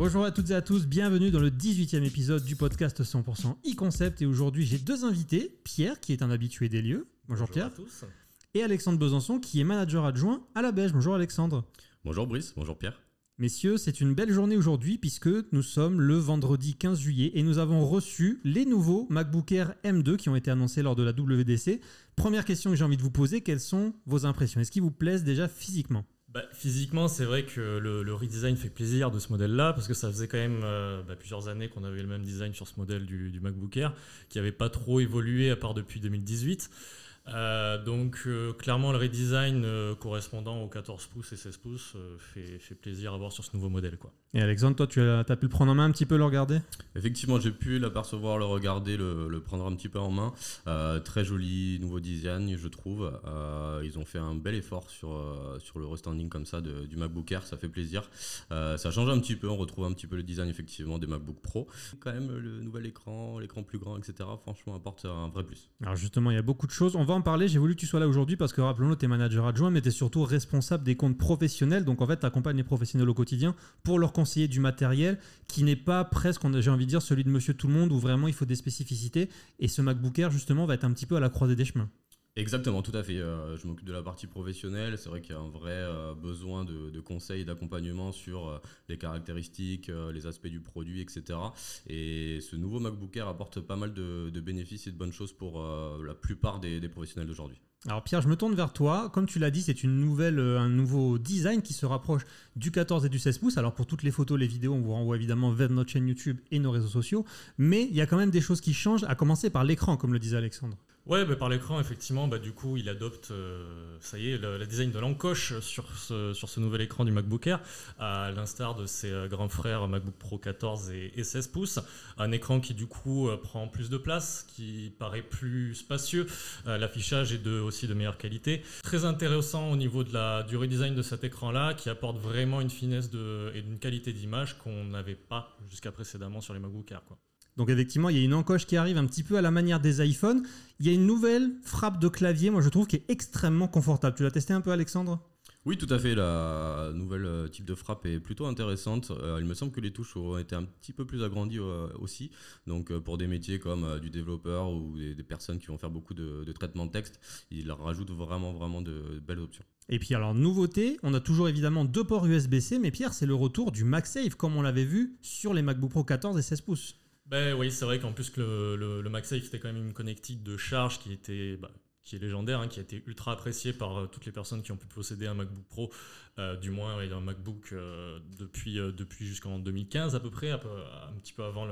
Bonjour à toutes et à tous, bienvenue dans le 18e épisode du podcast 100% e-concept. Et aujourd'hui, j'ai deux invités. Pierre, qui est un habitué des lieux. Bonjour, Pierre. à tous. Et Alexandre Besançon, qui est manager adjoint à la Beige. Bonjour Alexandre. Bonjour Brice, bonjour Pierre. Messieurs, c'est une belle journée aujourd'hui puisque nous sommes le vendredi 15 juillet et nous avons reçu les nouveaux MacBook Air M2 qui ont été annoncés lors de la WDC. Première question que j'ai envie de vous poser, quelles sont vos impressions? Est-ce qu'ils vous plaisent déjà physiquement? Bah, physiquement, c'est vrai que le, redesign fait plaisir de ce modèle-là, parce que ça faisait quand même euh, bah, plusieurs années qu'on avait le même design sur ce modèle du, MacBook Air, qui n'avait pas trop évolué à part depuis 2018. Euh, donc euh, clairement le redesign correspondant aux 14 pouces et 16 pouces fait, fait, plaisir à voir sur ce nouveau modèle. Quoi. Et Alexandre, toi tu as, as, pu le prendre en main un petit peu, le regarder? Effectivement j'ai pu l'apercevoir, le regarder, le, le, prendre un petit peu en main. très joli nouveau design je trouve. ils ont fait un bel effort sur, sur le restanding comme ça de, du MacBook Air, ça fait plaisir. ça change un petit peu, on retrouve un petit peu le design effectivement des MacBook Pro. Quand même le nouvel écran, l'écran plus grand, etc. Franchement apporte un vrai plus. Alors justement il y a beaucoup de choses. On va en parler. J'ai voulu que tu sois là aujourd'hui parce que rappelons-le, tu es manager adjoint, mais tu es surtout responsable des comptes professionnels. Donc en fait, tu accompagnes les professionnels au quotidien pour leur conseiller du matériel qui n'est pas presque, j'ai envie de dire, celui de monsieur tout le monde où vraiment il faut des spécificités. Et ce MacBook Air, justement, va être un petit peu à la croisée des chemins. Exactement, tout à fait. Euh, je m'occupe de la partie professionnelle. C'est vrai qu'il y a un vrai euh, besoin de, conseils et d'accompagnement sur euh, les caractéristiques, les aspects du produit, etc. Et ce nouveau MacBook Air apporte pas mal de, bénéfices et de bonnes choses pour la plupart des, professionnels d'aujourd'hui. Alors Pierre, je me tourne vers toi. Comme tu l'as dit, c'est une nouvelle, un nouveau design qui se rapproche du 14 et du 16 pouces. Alors pour toutes les photos, les vidéos, on vous renvoie évidemment vers notre chaîne YouTube et nos réseaux sociaux. Mais il y a quand même des choses qui changent, à commencer par l'écran, comme le disait Alexandre. Ouais, bah, par l'écran, effectivement, bah, du coup, il adopte, euh, ça y est, le, design de l'encoche sur ce, sur ce nouvel écran du MacBook Air, à l'instar de ses euh, grands frères MacBook Pro 14 et, 16 pouces. Un écran qui, du coup, euh, prend plus de place, qui paraît plus spacieux. L'affichage est de, aussi de meilleure qualité. Très intéressant au niveau de la, du redesign de cet écran-là, qui apporte vraiment une finesse de, et une qualité d'image qu'on n'avait pas jusqu'à précédemment sur les MacBook Air. Quoi. Donc effectivement, il y a une encoche qui arrive un petit peu à la manière des iPhones. Il y a une nouvelle frappe de clavier, moi je trouve, qui est extrêmement confortable. Tu l'as testé un peu, Alexandre? Oui, tout à fait. La nouvelle euh, type de frappe est plutôt intéressante. Euh, il me semble que les touches ont été un petit peu plus agrandies euh, aussi. Donc, pour des métiers comme du développeur ou des, personnes qui vont faire beaucoup de, traitement de texte, il rajoute vraiment, vraiment de belles options. Et puis alors, nouveauté, on a toujours évidemment deux ports USB-C, mais Pierre, c'est le retour du MagSafe, comme on l'avait vu sur les MacBook Pro 14 et 16 pouces. Ben oui, c'est vrai qu'en plus que le, le, MagSafe était quand même une connectique de charge qui était bah, qui est légendaire, hein, qui a été ultra apprécié par euh, toutes les personnes qui ont pu posséder un MacBook Pro, euh, du moins un MacBook euh, depuis, depuis jusqu'en 2015 à peu près, un, petit peu avant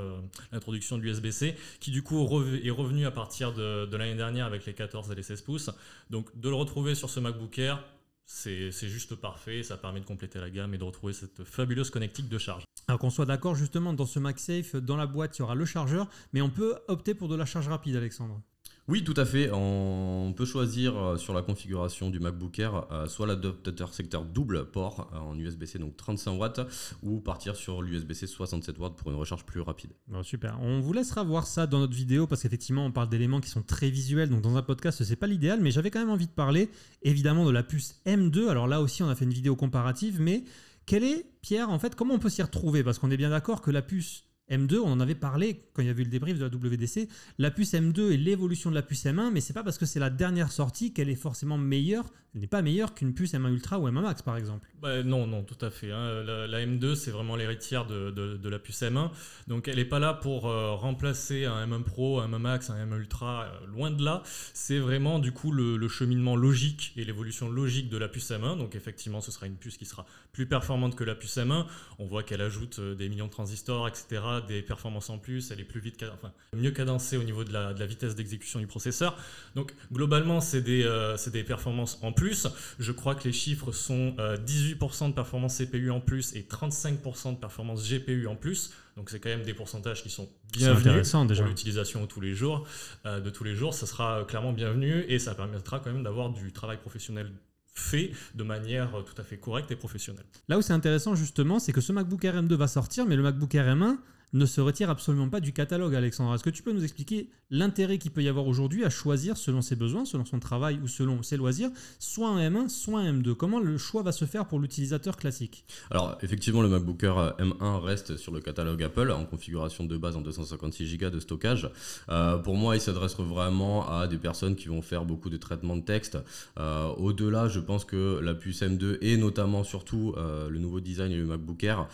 l'introduction de l'USB-C, qui du coup est revenu à partir de, de l'année dernière avec les 14 et les 16 pouces. Donc de le retrouver sur ce MacBook Air, c'est juste parfait, ça permet de compléter la gamme et de retrouver cette fabuleuse connectique de charge. Alors qu'on soit d'accord, justement, dans ce MagSafe, dans la boîte, il y aura le chargeur, mais on peut opter pour de la charge rapide, Alexandre. Oui, tout à fait. On peut choisir euh, sur la configuration du MacBook Air euh, soit l'adaptateur secteur double port euh, en USB-C, donc 35 watts, ou partir sur l'USB-C 67 watts pour une recharge plus rapide. super. On vous laissera voir ça dans notre vidéo parce qu'effectivement, on parle d'éléments qui sont très visuels, donc dans un podcast, c'est pas l'idéal, mais j'avais quand même envie de parler évidemment de la puce M2. Alors là aussi, on a fait une vidéo comparative, mais quelle est, Pierre, en fait, comment on peut s'y retrouver? Parce qu'on est bien d'accord que la puce M2, on en avait parlé quand il y avait eu le débrief de la WDC, la puce M2 et l'évolution de la puce M1, mais c'est pas parce que c'est la dernière sortie qu'elle est forcément meilleure n'est pas meilleure qu'une puce M1 Ultra ou M1 Max par exemple. Bah, non, non, tout à fait. Hein. La, M2 c'est vraiment l'héritière de, la puce M1, donc elle n'est pas là pour euh, remplacer un M1 Pro, un M1 Max, un M1 Ultra, euh, loin de là. C'est vraiment du coup le, cheminement logique et l'évolution logique de la puce M1. Donc effectivement, ce sera une puce qui sera plus performante que la puce M1. On voit qu'elle ajoute euh, des millions de transistors, etc., des performances en plus. Elle est plus vite, enfin mieux cadencée au niveau de la, de la vitesse d'exécution du processeur. Donc globalement, c'est des, des performances en plus. Je crois que les chiffres sont 18% euh, de performance CPU en plus et 35% de performance GPU en plus. Donc c'est quand même des pourcentages qui sont bienvenus pour l'utilisation tous les jours, euh, de tous les jours. Ça sera clairement bienvenu et ça permettra quand même d'avoir du travail professionnel fait de manière tout à fait correcte et professionnelle. Là où c'est intéressant justement, c'est que ce MacBook Air M2 va sortir, mais le MacBook Air M1 ne se retire absolument pas du catalogue, Alexandre. Est-ce que tu peux nous expliquer l'intérêt qu'il peut y avoir aujourd'hui à choisir selon ses besoins, selon son travail ou selon ses loisirs, soit un M1, soit un M2 Comment le choix va se faire pour l'utilisateur classique? Alors effectivement, le MacBook Air M1 reste sur le catalogue Apple en configuration de base en 256 Go de stockage. Euh, pour moi, il s'adresse vraiment à des personnes qui vont faire beaucoup de traitements de texte. Euh, au-delà, je pense que la puce M2 et notamment surtout euh, le nouveau design et le MacBook Air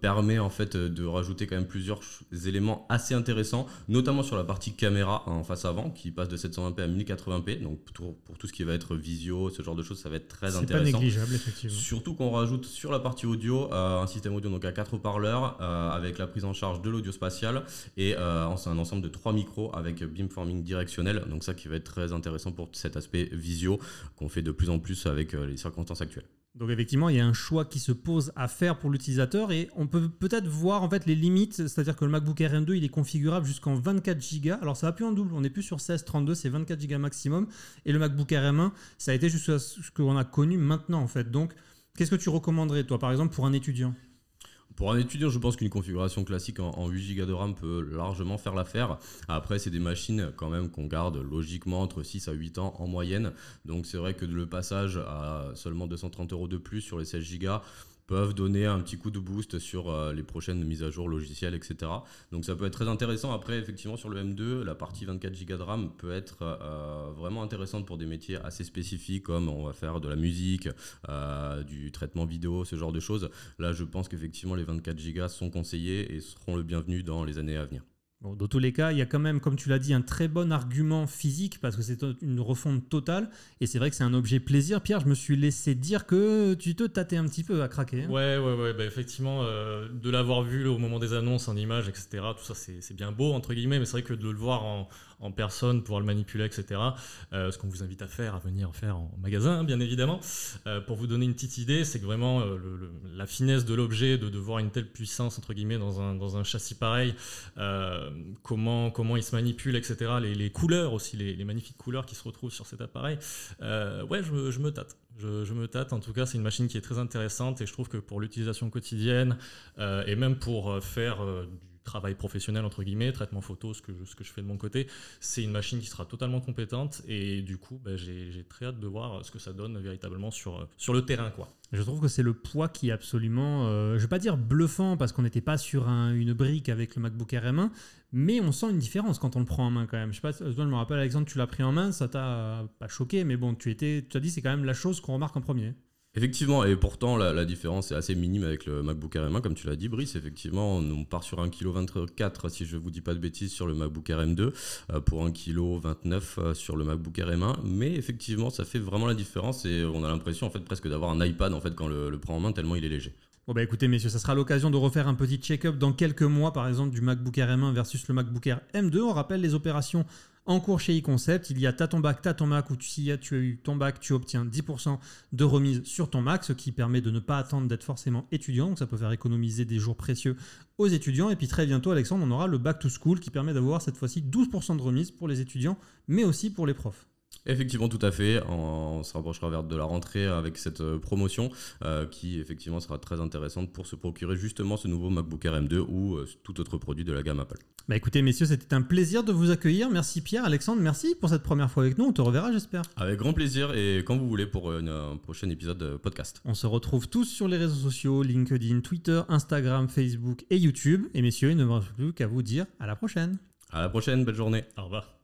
permet en fait de rajouter quand même plusieurs éléments assez intéressants, notamment sur la partie caméra en face avant qui passe de 720p à 1080p. Donc pour, tout ce qui va être visio, ce genre de choses, ça va être très intéressant. C'est pas négligeable effectivement. Surtout qu'on rajoute sur la partie audio un système audio donc à 4 haut-parleurs avec la prise en charge de l'audio spatial et c'est un ensemble de trois micros avec beamforming directionnel. Donc ça qui va être très intéressant pour cet aspect visio qu'on fait de plus en plus avec les circonstances actuelles. Donc effectivement, il y a un choix qui se pose à faire pour l'utilisateur et on peut peut-être voir en fait les limites, c'est-à-dire que le MacBook Air M2 il est configurable jusqu'en 24 Go. Alors ça va plus en double, on n'est plus sur 16, 32, c'est 24 Go maximum. Et le MacBook Air M1, ça a été jusqu'à ce qu'on a connu maintenant en fait. Donc qu'est-ce que tu recommanderais toi par exemple pour un étudiant? Pour un étudiant, je pense qu'une configuration classique en, 8 Go de RAM peut largement faire l'affaire. Après, c'est des machines quand même qu'on garde logiquement entre 6 à 8 ans en moyenne. Donc c'est vrai que le passage à seulement 230 euros de plus sur les 16 Go, peuvent donner un petit coup de boost sur euh, les prochaines mises à jour logicielles, etc. Donc ça peut être très intéressant. Après, effectivement, sur le M2, la partie 24 Go de RAM peut être euh, vraiment intéressante pour des métiers assez spécifiques, comme on va faire de la musique, euh, du traitement vidéo, ce genre de choses. Là, je pense qu'effectivement, les 24 Go sont conseillés et seront le bienvenu dans les années à venir dans tous les cas, il y a quand même, comme tu l'as dit, un très bon argument physique parce que c'est une refonte totale et c'est vrai que c'est un objet plaisir. Pierre, je me suis laissé dire que tu te tâtais un petit peu à craquer. Hein. Ouais, ouais, ouais. Bah, effectivement, euh, de l'avoir vu au moment des annonces en images, etc., tout ça, c'est bien beau, entre guillemets, mais c'est vrai que de le voir en, en personne, pouvoir le manipuler, etc. Euh, ce qu'on vous invite à faire, à venir faire en magasin, bien évidemment. Euh, pour vous donner une petite idée, c'est que vraiment euh, la finesse de l'objet, de, voir une telle puissance, entre guillemets, dans un, dans un châssis pareil, comment, comment il se manipule, etc. Les, couleurs aussi, les, magnifiques couleurs qui se retrouvent sur cet appareil. ouais, je, me tâte. Je, me tâte. En tout cas, c'est une machine qui est très intéressante et je trouve que pour l'utilisation quotidienne et même pour faire du travail professionnel entre guillemets, traitement photo, ce que je, ce que je fais de mon côté, c'est une machine qui sera totalement compétente et du coup bah, j'ai très hâte de voir ce que ça donne véritablement sur, sur le terrain quoi. Je trouve que c'est le poids qui est absolument, euh, je vais pas dire bluffant parce qu'on n'était pas sur une brique avec le MacBook Air M1, mais on sent une différence quand on le prend en main quand même. Je sais pas, je me rappelle Alexandre, tu l'as pris en main, ça t'a pas choqué, mais bon, tu étais, tu as dit c'est quand même la chose qu'on remarque en premier. Effectivement, et pourtant la, différence est assez minime avec le MacBook Air M1, comme tu l'as dit, Brice. Effectivement, on part sur 1,24 kg, si je ne vous dis pas de bêtises, sur le MacBook Air M2, euh, pour 1,29 kg euh, sur le MacBook Air M1. Mais effectivement, ça fait vraiment la différence et on a l'impression en fait presque d'avoir un iPad en fait quand le, le prend en main tellement il est léger. Bon bah écoutez messieurs, ça sera l'occasion de refaire un petit check-up dans quelques mois par exemple du MacBook Air M1 versus le MacBook Air M2. On rappelle les opérations en cours chez eConcept, il y a t'as ton bac, t'as ton Mac, ou si tu as eu ton bac, tu obtiens 10% de remise sur ton Mac, ce qui permet de ne pas attendre d'être forcément étudiant, donc ça peut faire économiser des jours précieux aux étudiants. Et puis très bientôt, Alexandre, on aura le back to school qui permet d'avoir cette fois-ci 12% de remise pour les étudiants, mais aussi pour les profs. Effectivement, tout à fait. On se rapprochera vers de la rentrée avec cette euh, promotion euh, qui effectivement sera très intéressante pour se procurer justement ce nouveau MacBook Air M2 ou euh, tout autre produit de la gamme Apple. Bah écoutez messieurs, c'était un plaisir de vous accueillir. Merci Pierre, Alexandre, merci pour cette première fois avec nous. On te reverra j'espère. Avec grand plaisir et quand vous voulez pour un prochain épisode de podcast. On se retrouve tous sur les réseaux sociaux, LinkedIn, Twitter, Instagram, Facebook et YouTube. Et messieurs, il ne me reste plus qu'à vous dire à la prochaine. À la prochaine, belle journée. Au revoir.